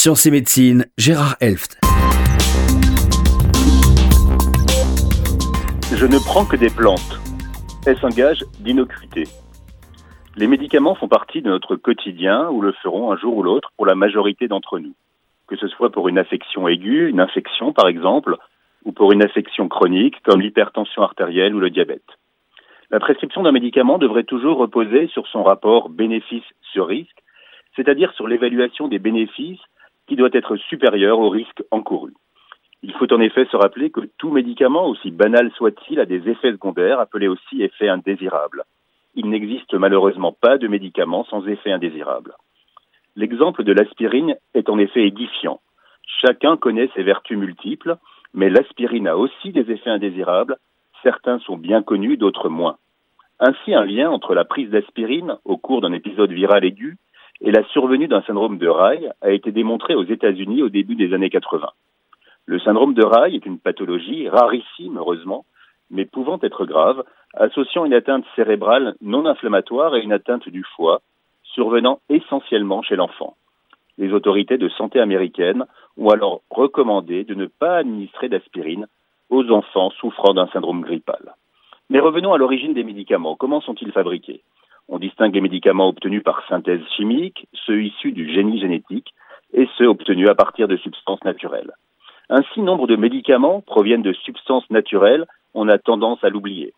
Sciences et Médecine, Gérard Elft. Je ne prends que des plantes. Un gage d'innocuité Les médicaments font partie de notre quotidien ou le feront un jour ou l'autre pour la majorité d'entre nous. Que ce soit pour une affection aiguë, une infection par exemple, ou pour une affection chronique comme l'hypertension artérielle ou le diabète. La prescription d'un médicament devrait toujours reposer sur son rapport bénéfice sur risque, c'est-à-dire sur l'évaluation des bénéfices qui doit être supérieur au risque encouru. Il faut en effet se rappeler que tout médicament, aussi banal soit-il, a des effets secondaires appelés aussi effets indésirables. Il n'existe malheureusement pas de médicament sans effet indésirable. L'exemple de l'aspirine est en effet édifiant. Chacun connaît ses vertus multiples, mais l'aspirine a aussi des effets indésirables. Certains sont bien connus, d'autres moins. Ainsi, un lien entre la prise d'aspirine au cours d'un épisode viral aigu et la survenue d'un syndrome de Rail a été démontré aux États-Unis au début des années 80. Le syndrome de Rail est une pathologie rarissime, heureusement, mais pouvant être grave, associant une atteinte cérébrale non inflammatoire et une atteinte du foie, survenant essentiellement chez l'enfant. Les autorités de santé américaines ont alors recommandé de ne pas administrer d'aspirine aux enfants souffrant d'un syndrome grippal. Mais revenons à l'origine des médicaments. Comment sont-ils fabriqués? On distingue les médicaments obtenus par synthèse chimique, ceux issus du génie génétique et ceux obtenus à partir de substances naturelles. Ainsi, nombre de médicaments proviennent de substances naturelles, on a tendance à l'oublier.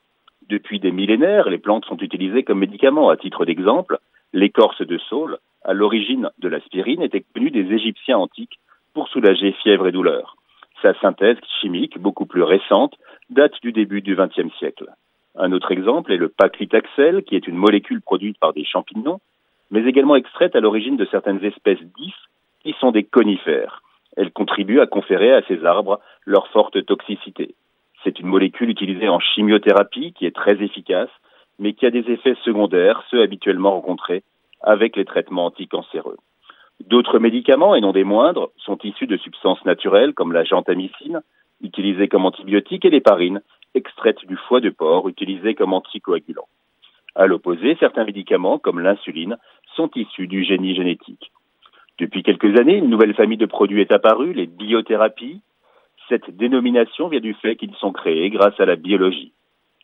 Depuis des millénaires, les plantes sont utilisées comme médicaments. À titre d'exemple, l'écorce de saule, à l'origine de l'aspirine, était connue des Égyptiens antiques pour soulager fièvre et douleur. Sa synthèse chimique, beaucoup plus récente, date du début du XXe siècle. Un autre exemple est le paclitaxel, qui est une molécule produite par des champignons, mais également extraite à l'origine de certaines espèces d'ifs qui sont des conifères. Elle contribue à conférer à ces arbres leur forte toxicité. C'est une molécule utilisée en chimiothérapie qui est très efficace, mais qui a des effets secondaires, ceux habituellement rencontrés avec les traitements anticancéreux. D'autres médicaments, et non des moindres, sont issus de substances naturelles comme la gentamicine, utilisée comme antibiotique, et l'héparine, extraite du foie de porc, utilisée comme anticoagulant. À l'opposé, certains médicaments, comme l'insuline, sont issus du génie génétique. Depuis quelques années, une nouvelle famille de produits est apparue, les biothérapies. Cette dénomination vient du fait qu'ils sont créés grâce à la biologie.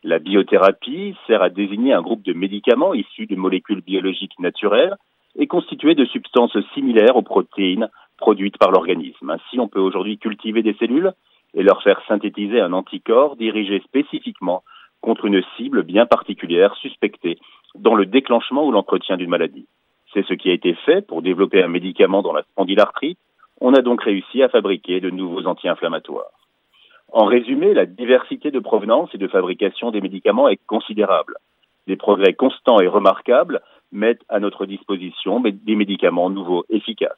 La biothérapie sert à désigner un groupe de médicaments issus de molécules biologiques naturelles et constitués de substances similaires aux protéines produites par l'organisme. Ainsi, on peut aujourd'hui cultiver des cellules et leur faire synthétiser un anticorps dirigé spécifiquement contre une cible bien particulière suspectée dans le déclenchement ou l'entretien d'une maladie. C'est ce qui a été fait pour développer un médicament dans la spondylarthrite. On a donc réussi à fabriquer de nouveaux anti-inflammatoires. En résumé, la diversité de provenance et de fabrication des médicaments est considérable. Des progrès constants et remarquables mettent à notre disposition des médicaments nouveaux efficaces.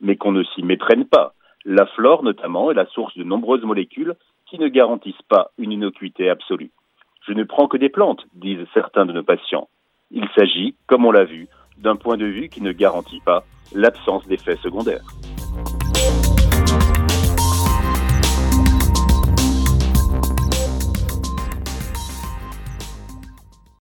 Mais qu'on ne s'y méprenne pas. La flore, notamment, est la source de nombreuses molécules qui ne garantissent pas une innocuité absolue. Je ne prends que des plantes, disent certains de nos patients. Il s'agit, comme on l'a vu, d'un point de vue qui ne garantit pas l'absence d'effets secondaires.